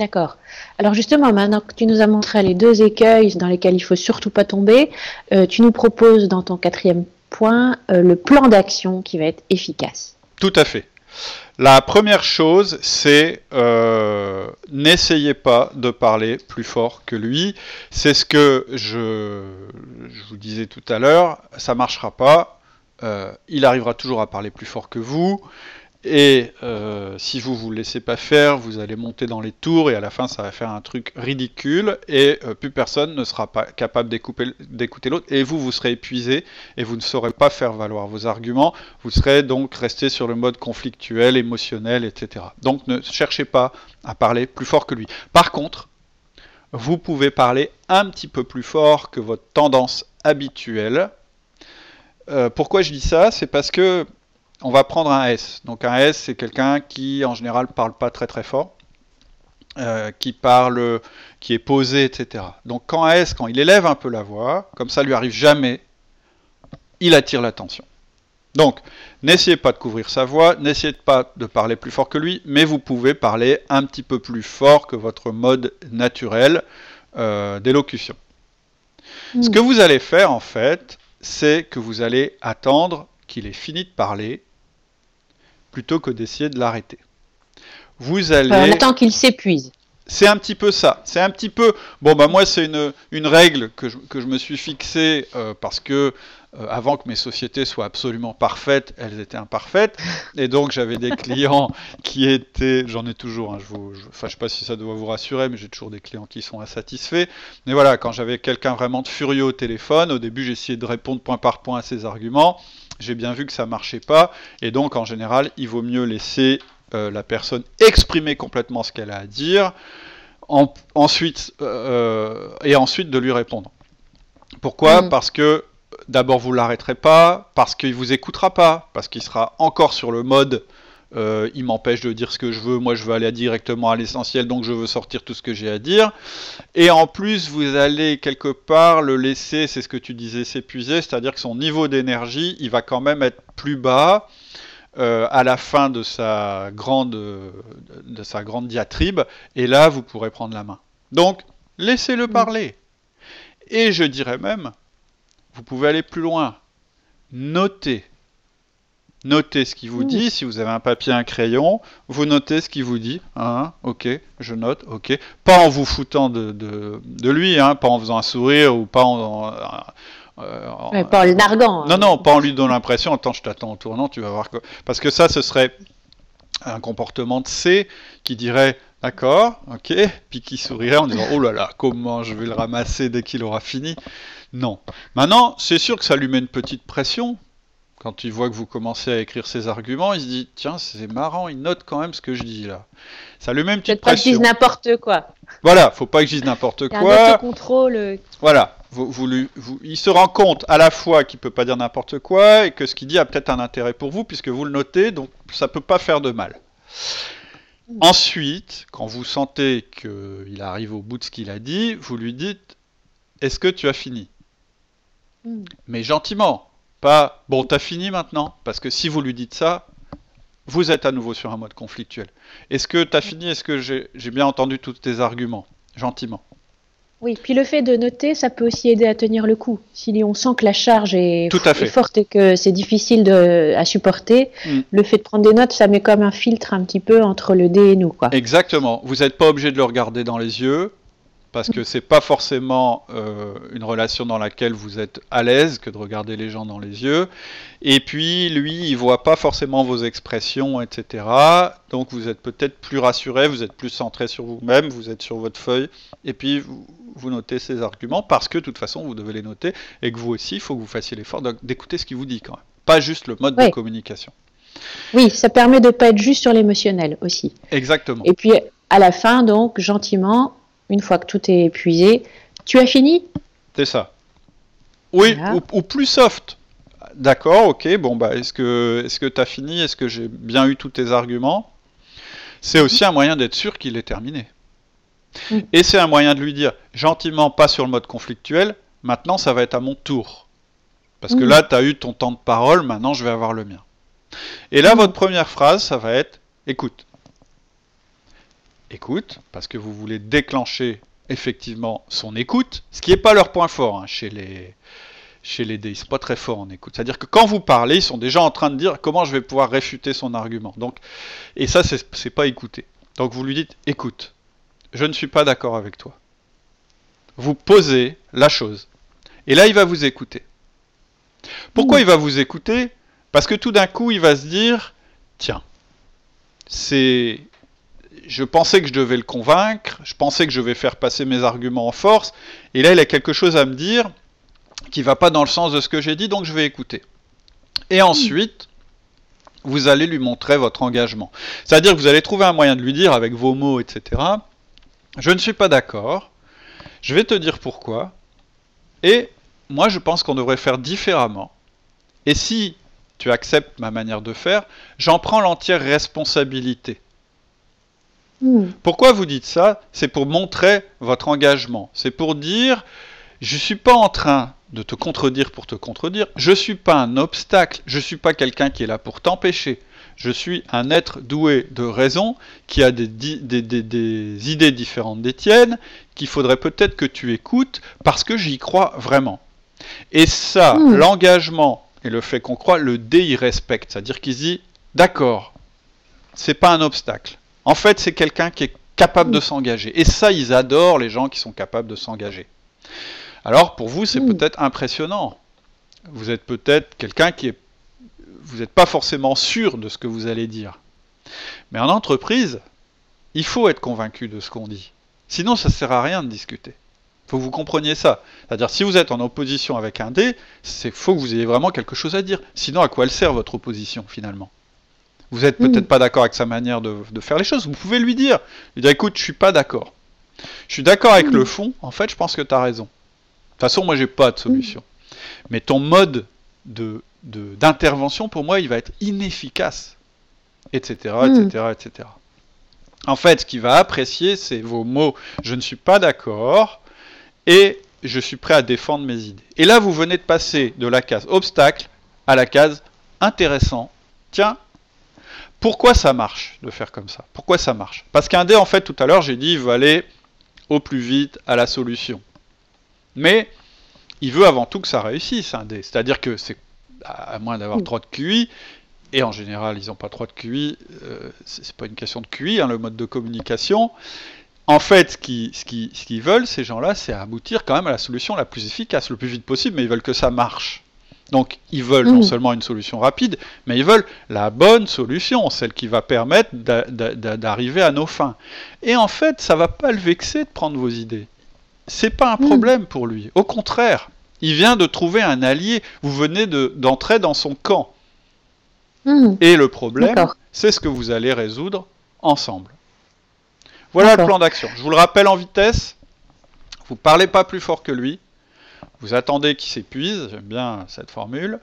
D'accord. Alors justement, maintenant que tu nous as montré les deux écueils dans lesquels il faut surtout pas tomber, euh, tu nous proposes dans ton quatrième point euh, le plan d'action qui va être efficace. Tout à fait. La première chose, c'est euh, n'essayez pas de parler plus fort que lui. C'est ce que je, vous disais tout à l'heure. Ça marchera pas. il arrivera toujours à parler plus fort que vous. Et euh, si vous vous laissez pas faire, vous allez monter dans les tours et à la fin ça va faire un truc ridicule et euh, plus personne ne sera pas capable d'écouter l'autre et vous vous serez épuisé et vous ne saurez pas faire valoir vos arguments. Vous serez donc resté sur le mode conflictuel, émotionnel, etc. Donc ne cherchez pas à parler plus fort que lui. Par contre, vous pouvez parler un petit peu plus fort que votre tendance habituelle. Euh, pourquoi je dis ça? C'est parce que on va prendre un S. Donc un S, c'est quelqu'un qui en général parle pas très très fort, euh, qui parle, qui est posé, etc. Donc quand un S, quand il élève un peu la voix, comme ça lui arrive jamais, il attire l'attention. Donc, n'essayez pas de couvrir sa voix, n'essayez pas de parler plus fort que lui, mais vous pouvez parler un petit peu plus fort que votre mode naturel euh, d'élocution. Ce hmm. que vous allez faire en fait, c'est que vous allez attendre qu'il ait fini de parler plutôt que d'essayer de l'arrêter. Vous allez. En attend qu'il s'épuise. C'est un petit peu ça. C'est un petit peu. Bon, bah, moi, c'est une, une règle que je, que je me suis fixée euh, parce que euh, avant que mes sociétés soient absolument parfaites, elles étaient imparfaites. Et donc, j'avais des clients qui étaient. J'en ai toujours, hein, je ne enfin, sais pas si ça doit vous rassurer, mais j'ai toujours des clients qui sont insatisfaits. Mais voilà, quand j'avais quelqu'un vraiment de furieux au téléphone, au début, j'essayais de répondre point par point à ses arguments j'ai bien vu que ça marchait pas, et donc en général, il vaut mieux laisser euh, la personne exprimer complètement ce qu'elle a à dire, ensuite, euh, et ensuite de lui répondre. Pourquoi? Mm. Parce que d'abord vous l'arrêterez pas, parce qu'il vous écoutera pas, parce qu'il sera encore sur le mode euh, il m'empêche de dire ce que je veux, moi je veux aller directement à l'essentiel, donc je veux sortir tout ce que j'ai à dire. Et en plus, vous allez quelque part le laisser, c'est ce que tu disais, s'épuiser, c'est-à-dire que son niveau d'énergie, il va quand même être plus bas. Euh, à la fin de sa grande de sa grande diatribe et là vous pourrez prendre la main. Donc laissez-le parler. Et je dirais même vous pouvez aller plus loin. Notez Notez ce qu'il vous dit. Si vous avez un papier, un crayon, vous notez ce qu'il vous dit. Hein, ok, je note, ok. Pas en vous foutant de, de, lui, hein, pas en faisant un sourire ou pas en. Euh, pas en le narguant. Hein. Non, non, pas en lui donnant l'impression, attends, je t'attends au tournant, tu vas voir. Que... Parce que ça, ce serait un comportement de C qui dirait d'accord, ok, puis qui sourirait en disant oh là là, comment je vais le ramasser dès qu'il aura fini? Non. Maintenant, c'est sûr que ça lui met une petite pression, quand il voit que vous commencez à écrire ses arguments, il se dit tiens, c'est marrant, il note quand même ce que je dis là. Ça met une petite pression. Pas que je dise n'importe quoi. Voilà, faut pas que je dise n'importe quoi. Un contrôle. Euh, voilà, vous, vous, il se rend compte à la fois qu'il peut pas dire n'importe quoi et que ce qu'il dit a peut-être un intérêt pour vous puisque vous le notez, donc ça peut pas faire de mal. Ensuite, quand vous sentez qu'il arrive au bout de ce qu'il a dit, vous lui dites Est-ce que tu as fini? Hmm. Mais gentiment, pas bon, t'as fini maintenant Parce que si vous lui dites ça, vous êtes à nouveau sur un mode conflictuel. Est-ce que t'as fini? Est-ce que j'ai bien entendu tous tes arguments Gentiment? Oui, puis le fait de noter, ça peut aussi aider à tenir le coup. Si on sent que la charge est, forte et que c'est difficile de, à supporter, mm. le fait de prendre des notes, ça met comme un filtre un petit peu entre le dé et nous. Quoi. Exactement. Vous n'êtes pas obligé de le regarder dans les yeux parce que c'est pas forcément euh, une relation dans laquelle vous êtes à l'aise que de regarder les gens dans les yeux. Et puis lui, il voit pas forcément vos expressions, etc. Donc vous êtes peut-être plus rassuré, vous êtes plus centré sur vous-même, vous êtes sur votre feuille, et puis vous, notez ces arguments parce que de toute façon vous devez les noter et que vous aussi, il faut que vous fassiez l'effort d'écouter ce qu'il vous dit quand même, pas juste le mode de communication. Oui, ça permet de ne pas être juste sur l'émotionnel aussi. Exactement. Et puis à la fin, donc, gentiment, une fois que tout est épuisé, tu as fini C'est ça. Oui, ou, plus soft. D'accord, ok, bon, bah, est-ce que est-ce que tu as fini? Est-ce que j'ai bien eu tous tes arguments? C'est aussi un moyen d'être sûr qu'il est terminé. Mm. Et c'est un moyen de lui dire, gentiment, pas sur le mode conflictuel, maintenant ça va être à mon tour. Parce que mm. là, tu as eu ton temps de parole, maintenant je vais avoir le mien. Et là, mm. votre première phrase, ça va être, écoute, écoute, parce que vous voulez déclencher effectivement son écoute, ce qui n'est pas leur point fort hein, chez les chez les dés, ils sont pas très forts en écoute. C'est-à-dire que quand vous parlez, ils sont déjà en train de dire comment je vais pouvoir réfuter son argument. Donc, et ça, c'est pas écouter. Donc vous lui dites, écoute, je ne suis pas d'accord avec toi. Vous posez la chose. Et là, il va vous écouter. Pourquoi mmh. il va vous écouter? Parce que tout d'un coup, il va se dire, tiens, c'est je pensais que je devais le convaincre, je pensais que je vais faire passer mes arguments en force, et là il a quelque chose à me dire qui va pas dans le sens de ce que j'ai dit, donc je vais écouter. Et ensuite, vous allez lui montrer votre engagement. C'est-à-dire que vous allez trouver un moyen de lui dire avec vos mots, etc. Je ne suis pas d'accord, je vais te dire pourquoi, et moi je pense qu'on devrait faire différemment. Et si tu acceptes ma manière de faire, j'en prends l'entière responsabilité. Hmm. Pourquoi vous dites ça? C'est pour montrer votre engagement. C'est pour dire, je ne suis pas en train de te contredire pour te contredire. Je ne suis pas un obstacle. Je ne suis pas quelqu'un qui est là pour t'empêcher. Je suis un être doué de raison qui a des, des idées différentes des tiennes, qu'il faudrait peut-être que tu écoutes parce que j'y crois vraiment. Et ça, hmm. l'engagement et le fait qu'on croit, le dé il respecte. C'est-à-dire qu'il dit, d'accord, c'est pas un obstacle. En fait, c'est quelqu'un qui est capable de s'engager. Et ça, ils adorent les gens qui sont capables de s'engager. Alors, pour vous, c'est hmm. peut-être impressionnant. Vous êtes peut-être quelqu'un qui est... Vous n'êtes pas forcément sûr de ce que vous allez dire. Mais en entreprise, il faut être convaincu de ce qu'on dit. Sinon, ça ne sert à rien de discuter. Il faut que vous compreniez ça. C'est-à-dire, si vous êtes en opposition avec un dé, il faut que vous ayez vraiment quelque chose à dire. Sinon, à quoi elle sert votre opposition, finalement? Vous n'êtes peut-être mm. pas d'accord avec sa manière de, faire les choses, vous pouvez lui dire. Lui dire écoute, je suis pas d'accord. Je suis d'accord avec mm. le fond, en fait, je pense que tu as raison. De toute façon, moi, j'ai pas de solution. Mais ton mode de, d'intervention, pour moi, il va être inefficace. Etc., etc., etc. En fait, ce qu'il va apprécier, c'est vos mots. Je ne suis pas d'accord et je suis prêt à défendre mes idées. Et là, vous venez de passer de la case obstacle à la case intéressant. Tiens, pourquoi ça marche de faire comme ça? Pourquoi ça marche? Parce qu'un dé, en fait, tout à l'heure, j'ai dit, il veut aller au plus vite à la solution. Mais il veut avant tout que ça réussisse, un dé. C'est-à-dire que c'est à moins d'avoir trop de QI, et en général, ils n'ont pas trop de QI, euh, c'est pas une question de QI, hein, le mode de communication. En fait, ce qu'ils ce veulent, ces gens-là, c'est aboutir quand même à la solution la plus efficace, le plus vite possible, mais ils veulent que ça marche. Donc ils veulent non mmh. seulement une solution rapide, mais ils veulent la bonne solution, celle qui va permettre d'arriver à nos fins. Et en fait, ça va pas le vexer de prendre vos idées. C'est pas un mmh. problème pour lui. Au contraire, il vient de trouver un allié. Vous venez d'entrer dans son camp. Mmh. Et le problème, c'est ce que vous allez résoudre ensemble. Voilà le plan d'action. Je vous le rappelle en vitesse. Vous parlez pas plus fort que lui. Vous attendez qu'il s'épuise, j'aime bien cette formule.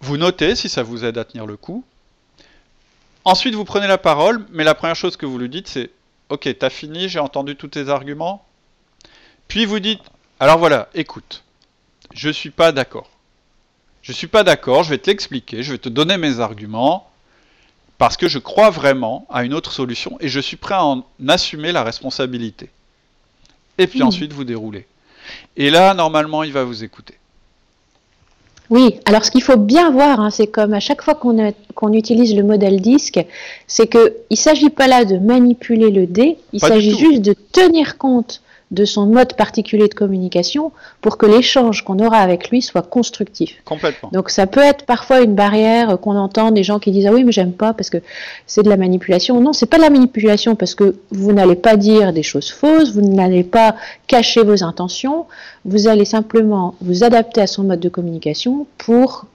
Vous notez si ça vous aide à tenir le coup. Ensuite, vous prenez la parole, mais la première chose que vous lui dites, c'est Ok, t'as fini, j'ai entendu tous tes arguments. Puis vous dites Alors voilà, écoute, je suis pas d'accord. Je suis pas d'accord, je vais te l'expliquer, je vais te donner mes arguments, parce que je crois vraiment à une autre solution et je suis prêt à en assumer la responsabilité. Et puis mmh. ensuite, vous déroulez. Et là, normalement, il va vous écouter. Oui, alors ce qu'il faut bien voir, hein, c'est comme à chaque fois qu'on utilise le modèle disque, c'est qu'il ne s'agit pas là de manipuler le dé, il s'agit juste de tenir compte de son mode particulier de communication pour que l'échange qu'on aura avec lui soit constructif. Complètement. Donc ça peut être parfois une barrière qu'on entend des gens qui disent ah oui mais j'aime pas parce que c'est de la manipulation. Non, c'est pas de la manipulation parce que vous n'allez pas dire des choses fausses, vous n'allez pas cacher vos intentions, vous allez simplement vous adapter à son mode de communication pour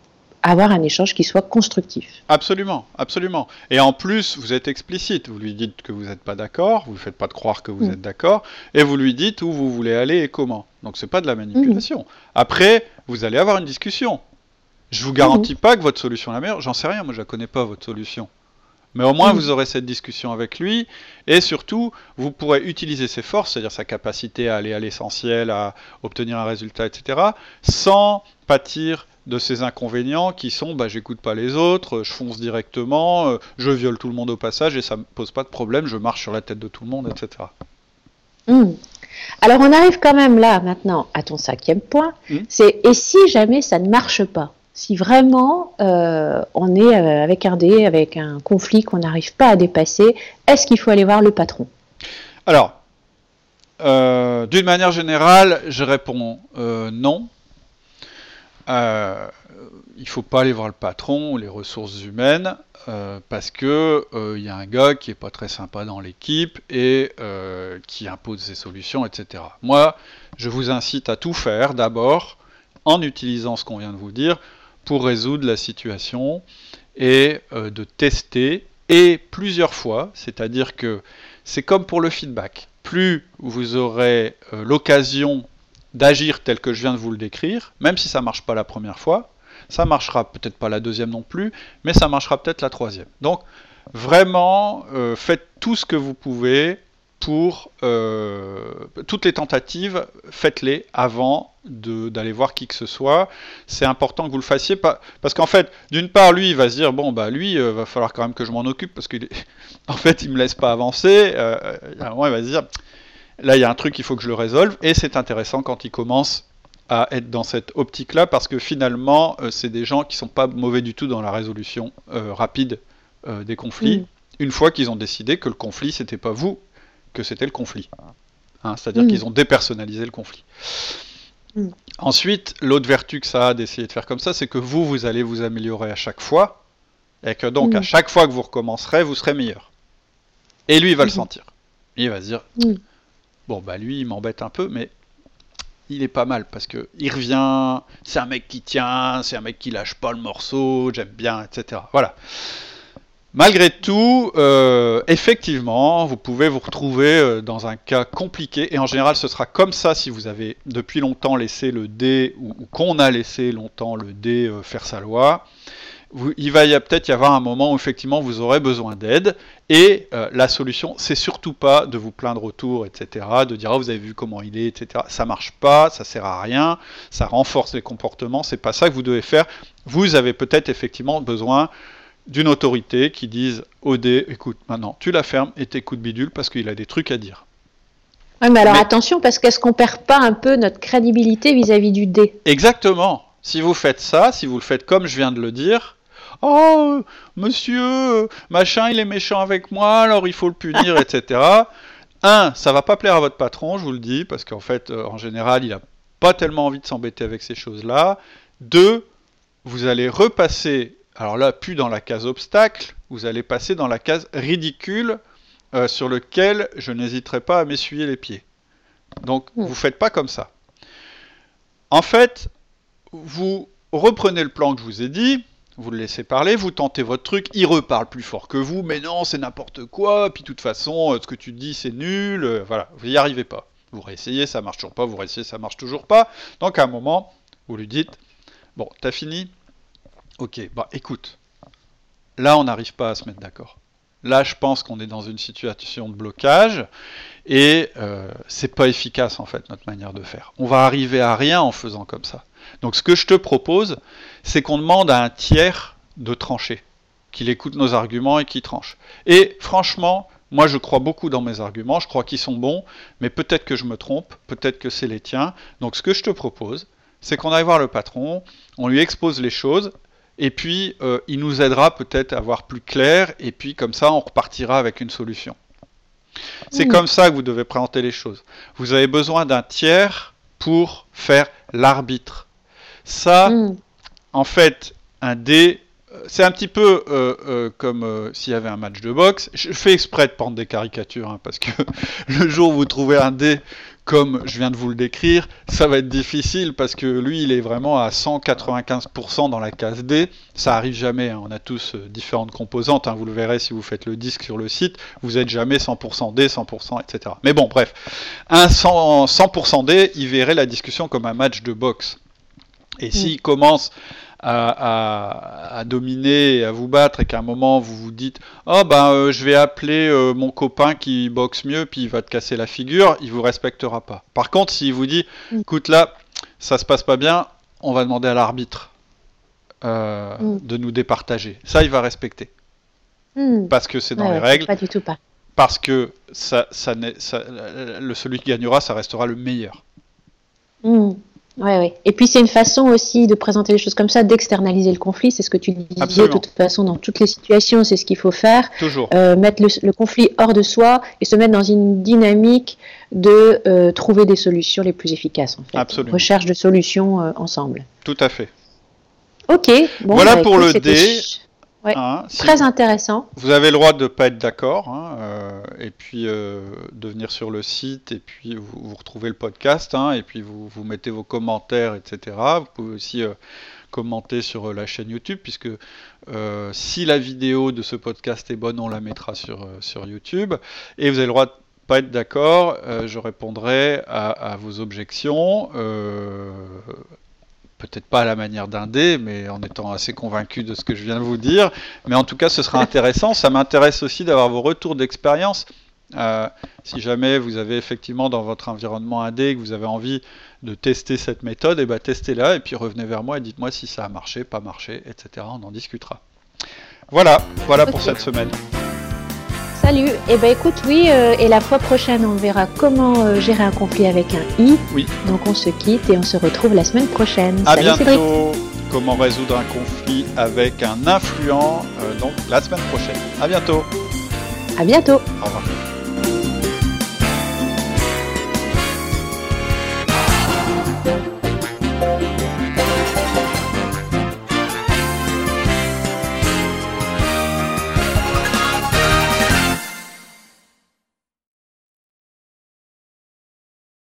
avoir un échange qui soit constructif. Absolument, absolument. Et en plus, vous êtes explicite. Vous lui dites que vous n'êtes pas d'accord, vous ne faites pas de croire que vous mm. êtes d'accord, et vous lui dites où vous voulez aller et comment. Donc c'est pas de la manipulation. Après, vous allez avoir une discussion. Je vous garantis mm. pas que votre solution est la meilleure. J'en sais rien, moi je la connais pas votre solution. Mais au moins, mm. vous aurez cette discussion avec lui, et surtout, vous pourrez utiliser ses forces, c'est-à-dire sa capacité à aller à l'essentiel, à obtenir un résultat, etc., sans pâtir de ces inconvénients qui sont bah, j'écoute pas les autres, je fonce directement, euh, je viole tout le monde au passage et ça me pose pas de problème, je marche sur la tête de tout le monde, etc. Mm. Alors on arrive quand même là maintenant à ton cinquième point, mm. c'est et si jamais ça ne marche pas? Si vraiment euh, on est euh, avec un dé, avec un conflit qu'on n'arrive pas à dépasser, est-ce qu'il faut aller voir le patron? Alors, euh, d'une manière générale, je réponds non. Il ne faut pas aller voir le patron ou les ressources humaines parce que il y a un gars qui est pas très sympa dans l'équipe et qui impose ses solutions, etc. Moi, je vous incite à tout faire d'abord en utilisant ce qu'on vient de vous dire pour résoudre la situation et euh, de tester et plusieurs fois, c'est-à-dire que c'est comme pour le feedback. Plus vous aurez euh, l'occasion d'agir tel que je viens de vous le décrire, même si ça ne marche pas la première fois, ça marchera peut-être pas la deuxième non plus, mais ça marchera peut-être la troisième. Donc vraiment, euh, faites tout ce que vous pouvez pour euh, toutes les tentatives, faites-les avant d'aller voir qui que ce soit. C'est important que vous le fassiez parce qu'en fait, d'une part, lui, il va se dire bon bah lui, euh, va falloir quand même que je m'en occupe parce qu'en en fait, il me laisse pas avancer. Euh, il va se dire là, il y a un truc, il faut que je le résolve. Et c'est intéressant quand il commence à être dans cette optique-là, parce que finalement, c'est des gens qui sont pas mauvais du tout dans la résolution rapide des conflits. Mm. Une fois qu'ils ont décidé que le conflit, c'était pas vous, que c'était le conflit. Hein, c'est-à-dire mm. qu'ils ont dépersonnalisé le conflit. Mm. Ensuite, l'autre vertu que ça a d'essayer de faire comme ça, c'est que vous, vous allez vous améliorer à chaque fois, et que donc à chaque fois que vous recommencerez, vous serez meilleur. Et lui, il va le sentir. Il va se dire, bon, bah lui, il m'embête un peu, mais il est pas mal parce que il revient, c'est un mec qui tient, c'est un mec qui lâche pas le morceau, j'aime bien, etc. Voilà. Malgré tout, euh, effectivement, vous pouvez vous retrouver euh, dans un cas compliqué, et en général ce sera comme ça si vous avez depuis longtemps laissé le dé, ou, qu'on a laissé longtemps le dé euh, faire sa loi. Il va peut-être y avoir un moment où effectivement vous aurez besoin d'aide, et la solution, c'est surtout pas de vous plaindre autour, etc., de dire oh, vous avez vu comment il est, etc. Ça marche pas, ça sert à rien, ça renforce les comportements, c'est pas ça que vous devez faire. Vous avez peut-être effectivement besoin d'une autorité qui dise au dé, écoute, maintenant tu la fermes et t'écoutes bidule parce qu'il a des trucs à dire. Oui, mais alors attention, parce qu'est-ce qu'on perd pas un peu notre crédibilité vis-à-vis du dé? Exactement. Si vous faites ça, si vous le faites comme je viens de le dire, oh, monsieur, machin, il est méchant avec moi, alors il faut le punir, etc. Un, ça va pas plaire à votre patron, je vous le dis, parce qu'en fait, euh, en général, il a pas tellement envie de s'embêter avec ces choses-là. Deux, vous allez repasser alors là, plus dans la case obstacle, vous allez passer dans la case ridicule euh, sur lequel je n'hésiterai pas à m'essuyer les pieds. Donc hmm. vous ne faites pas comme ça. En fait, vous reprenez le plan que je vous ai dit, vous le laissez parler, vous tentez votre truc, il reparle plus fort que vous, mais non, c'est n'importe quoi, puis de toute façon, euh, ce que tu dis, c'est nul, euh, voilà, vous n'y arrivez pas. Vous réessayez, ça marche toujours pas, vous réessayez, ça marche toujours pas. Donc à un moment, vous lui dites, bon, t'as fini? Ok, bah écoute, là on n'arrive pas à se mettre d'accord. Là, je pense qu'on est dans une situation de blocage et euh, c'est pas efficace en fait notre manière de faire. On va arriver à rien en faisant comme ça. Donc, ce que je te propose, c'est qu'on demande à un tiers de trancher, qu'il écoute nos arguments et qu'il tranche. Et franchement, moi, je crois beaucoup dans mes arguments, je crois qu'ils sont bons, mais peut-être que je me trompe, peut-être que c'est les tiens. Donc, ce que je te propose, c'est qu'on aille voir le patron, on lui expose les choses, et puis, euh, il nous aidera peut-être à voir plus clair, et puis comme ça, on repartira avec une solution. C'est mmh. comme ça que vous devez présenter les choses. Vous avez besoin d'un tiers pour faire l'arbitre. Ça, mmh. en fait, un dé, euh, c'est un petit peu euh, comme s'il y avait un match de boxe. Je fais exprès de prendre des caricatures, hein, parce que le jour où vous trouvez un dé comme je viens de vous le décrire, ça va être difficile parce que lui, il est vraiment à 195% dans la case D. Ça arrive jamais. Hein. On a tous euh, différentes composantes. Hein. Vous le verrez si vous faites le disque sur le site. Vous n'êtes jamais 100% D, 100%, etc. Mais bon, bref. Un 100%, D, il verrait la discussion comme un match de boxe. Et s'il mm. commence à, dominer et à vous battre et qu'à un moment vous vous dites oh ben euh, je vais appeler euh, mon copain qui boxe mieux puis il va te casser la figure, il vous respectera pas. Par contre, s'il vous dit mm. écoute là, ça se passe pas bien, on va demander à l'arbitre euh, mm. de nous départager. Ça, il va respecter. Mm. Parce que c'est dans les règles. Pas du tout pas. Parce que ça, ça, ça, le celui qui gagnera, ça restera le meilleur. Ouais, ouais. Et puis c'est une façon aussi de présenter les choses comme ça, d'externaliser le conflit. C'est ce que tu disais de toute façon dans toutes les situations, c'est ce qu'il faut faire. Toujours. Euh, mettre le, conflit hors de soi et se mettre dans une dynamique de euh, trouver des solutions les plus efficaces. En fait. Absolument. Recherche de solutions euh, ensemble. Tout à fait. Ok. Bon, voilà bah, pour le D. Hein, très intéressant. Vous avez le droit de ne pas être d'accord, hein, euh, et puis euh, de venir sur le site, et puis vous, retrouvez le podcast, hein, et puis vous, vous, mettez vos commentaires, etc. Vous pouvez aussi euh, commenter sur la chaîne YouTube, puisque si la vidéo de ce podcast est bonne, on la mettra sur, sur YouTube. Et vous avez le droit de pas être d'accord, je répondrai à, à vos objections peut-être pas à la manière d'un dé, mais en étant assez convaincu de ce que je viens de vous dire. Mais en tout cas, ce sera intéressant. Ça m'intéresse aussi d'avoir vos retours d'expérience. Euh, si jamais vous avez effectivement dans votre environnement un dé, que vous avez envie de tester cette méthode, et eh ben testez-la et puis revenez vers moi et dites-moi si ça a marché, pas marché, etc. On en discutera. Voilà, voilà pour cette semaine. Salut. Eh ben écoute, oui, euh, et la fois prochaine, on verra comment euh, gérer un conflit avec un i. Oui. Donc on se quitte et on se retrouve la semaine prochaine. À bientôt. Comment résoudre un conflit avec un influent, euh, donc la semaine prochaine. À bientôt. À bientôt. Au revoir.